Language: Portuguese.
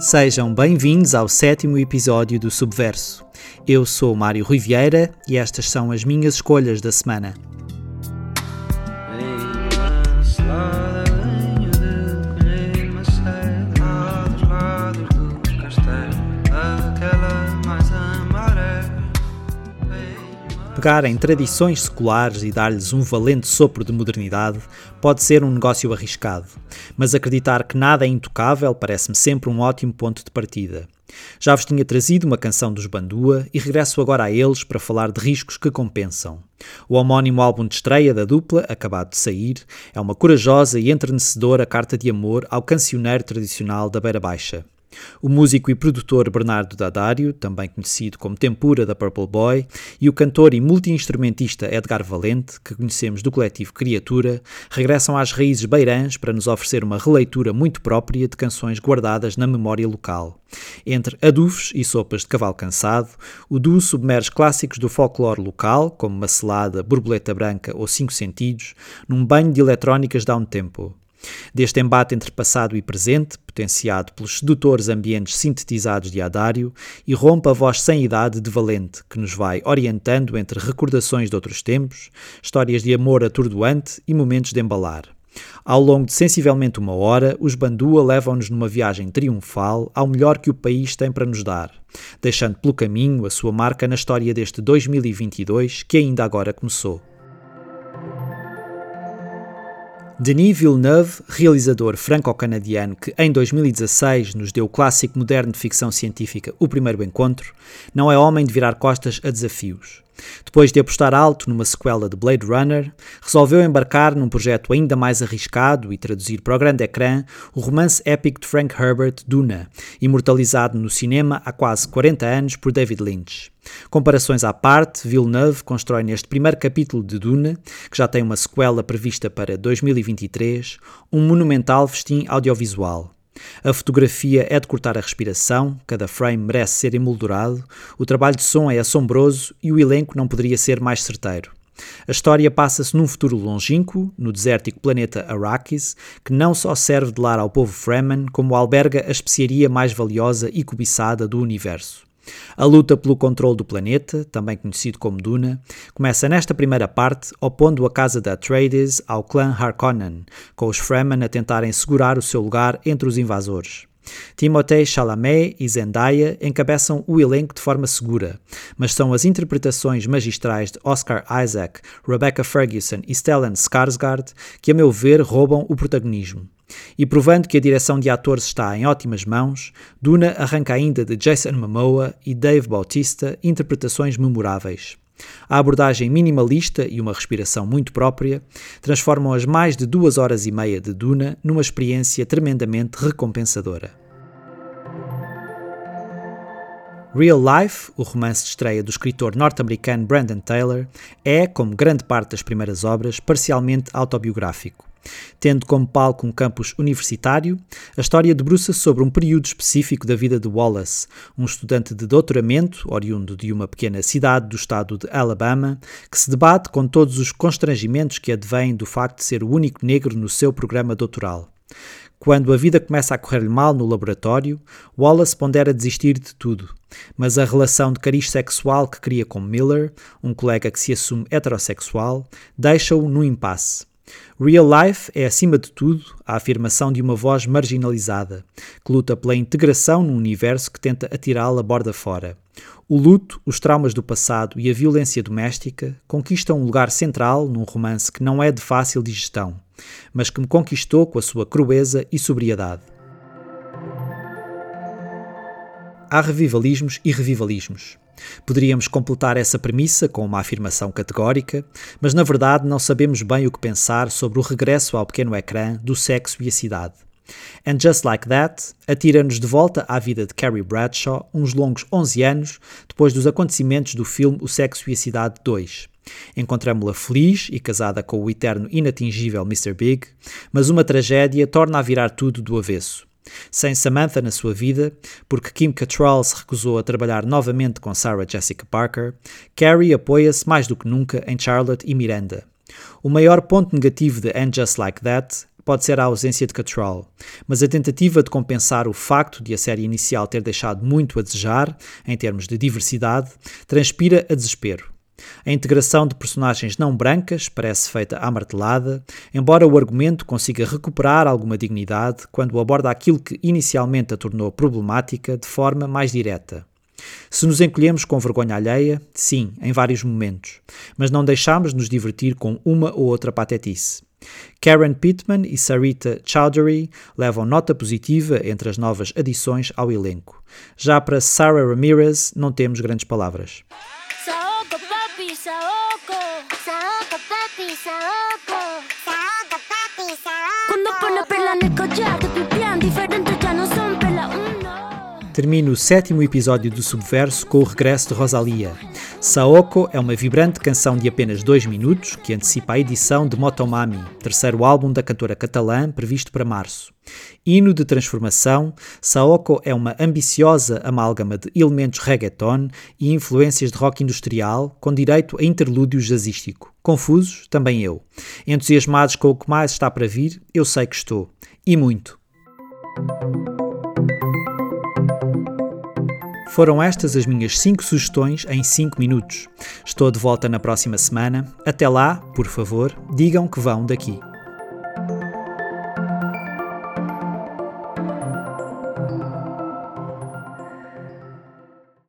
Sejam bem-vindos ao sétimo episódio do Subverso. Eu sou Mário Riviera e estas são as minhas escolhas da semana. Pegar em tradições seculares e dar-lhes um valente sopro de modernidade pode ser um negócio arriscado, mas acreditar que nada é intocável parece-me sempre um ótimo ponto de partida. Já vos tinha trazido uma canção dos Bandua e regresso agora a eles para falar de riscos que compensam. O homónimo álbum de estreia da dupla, acabado de sair, é uma corajosa e entrenecedora carta de amor ao cancioneiro tradicional da Beira Baixa. O músico e produtor Bernardo Dadário, também conhecido como Tempura da Purple Boy, e o cantor e multi-instrumentista Edgar Valente, que conhecemos do coletivo Criatura, regressam às raízes beirãs para nos oferecer uma releitura muito própria de canções guardadas na memória local. Entre adufes e sopas de cavalo cansado, o duo submerge clássicos do folclore local, como Macelada, Borboleta Branca ou Cinco Sentidos, num banho de eletrónicas down-tempo. Deste embate entre passado e presente, potenciado pelos sedutores ambientes sintetizados de Adário, irrompe a voz sem idade de Valente, que nos vai orientando entre recordações de outros tempos, histórias de amor atordoante e momentos de embalar. Ao longo de sensivelmente uma hora, os Bandua levam-nos numa viagem triunfal ao melhor que o país tem para nos dar, deixando pelo caminho a sua marca na história deste 2022 que ainda agora começou. Denis Villeneuve, realizador franco-canadiano que em 2016 nos deu o clássico moderno de ficção científica O Primeiro Encontro, não é homem de virar costas a desafios. Depois de apostar alto numa sequela de Blade Runner, resolveu embarcar num projeto ainda mais arriscado e traduzir para o grande ecrã o romance épico de Frank Herbert, Duna, imortalizado no cinema há quase 40 anos por David Lynch. Comparações à parte, Villeneuve constrói neste primeiro capítulo de Duna, que já tem uma sequela prevista para 2023, um monumental festim audiovisual. A fotografia é de cortar a respiração, cada frame merece ser emoldurado, o trabalho de som é assombroso e o elenco não poderia ser mais certeiro. A história passa-se num futuro longínquo, no desértico planeta Arrakis, que não só serve de lar ao povo Fremen, como alberga a especiaria mais valiosa e cobiçada do universo. A luta pelo controle do planeta, também conhecido como Duna, começa nesta primeira parte opondo a casa de Atreides ao clã Harkonnen, com os Fremen a tentarem segurar o seu lugar entre os invasores. Timothée Chalamet e Zendaya encabeçam o elenco de forma segura, mas são as interpretações magistrais de Oscar Isaac, Rebecca Ferguson e Stellan Skarsgård que, a meu ver, roubam o protagonismo. E provando que a direção de atores está em ótimas mãos, Duna arranca ainda de Jason Momoa e Dave Bautista interpretações memoráveis. A abordagem minimalista e uma respiração muito própria transformam as mais de duas horas e meia de Duna numa experiência tremendamente recompensadora. Real Life, o romance de estreia do escritor norte-americano Brandon Taylor, é, como grande parte das primeiras obras, parcialmente autobiográfico. Tendo como palco um campus universitário, a história debruça sobre um período específico da vida de Wallace, um estudante de doutoramento, oriundo de uma pequena cidade do estado de Alabama, que se debate com todos os constrangimentos que advêm do facto de ser o único negro no seu programa doutoral. Quando a vida começa a correr-lhe mal no laboratório, Wallace pondera desistir de tudo, mas a relação de cariz sexual que cria com Miller, um colega que se assume heterossexual, deixa-o no impasse. Real Life é, acima de tudo, a afirmação de uma voz marginalizada, que luta pela integração num universo que tenta atirá-la borda fora. O luto, os traumas do passado e a violência doméstica conquistam um lugar central num romance que não é de fácil digestão, mas que me conquistou com a sua crueza e sobriedade. Há revivalismos e revivalismos. Poderíamos completar essa premissa com uma afirmação categórica, mas na verdade não sabemos bem o que pensar sobre o regresso ao pequeno ecrã do sexo e a cidade. And Just Like That atira-nos de volta à vida de Carrie Bradshaw uns longos 11 anos depois dos acontecimentos do filme O Sexo e a Cidade 2. Encontramos-la feliz e casada com o eterno inatingível Mr. Big, mas uma tragédia torna a virar tudo do avesso. Sem Samantha na sua vida, porque Kim Cattrall se recusou a trabalhar novamente com Sarah Jessica Parker, Carrie apoia-se mais do que nunca em Charlotte e Miranda. O maior ponto negativo de And Just Like That pode ser a ausência de Control, mas a tentativa de compensar o facto de a série inicial ter deixado muito a desejar, em termos de diversidade, transpira a desespero. A integração de personagens não brancas parece feita à martelada, embora o argumento consiga recuperar alguma dignidade quando aborda aquilo que inicialmente a tornou problemática de forma mais direta. Se nos encolhemos com vergonha alheia, sim, em vários momentos, mas não deixamos nos divertir com uma ou outra patetice. Karen Pittman e Sarita Chowdhury levam nota positiva entre as novas adições ao elenco. Já para Sarah Ramirez, não temos grandes palavras. Termino o sétimo episódio do Subverso com o regresso de Rosalia. Saoko é uma vibrante canção de apenas dois minutos que antecipa a edição de Motomami, terceiro álbum da cantora catalã previsto para março. Hino de transformação, Saoko é uma ambiciosa amálgama de elementos reggaeton e influências de rock industrial, com direito a interlúdio jazzístico. Confusos? Também eu. Entusiasmados com o que mais está para vir? Eu sei que estou. E muito. Foram estas as minhas 5 sugestões em 5 minutos. Estou de volta na próxima semana. Até lá, por favor, digam que vão daqui.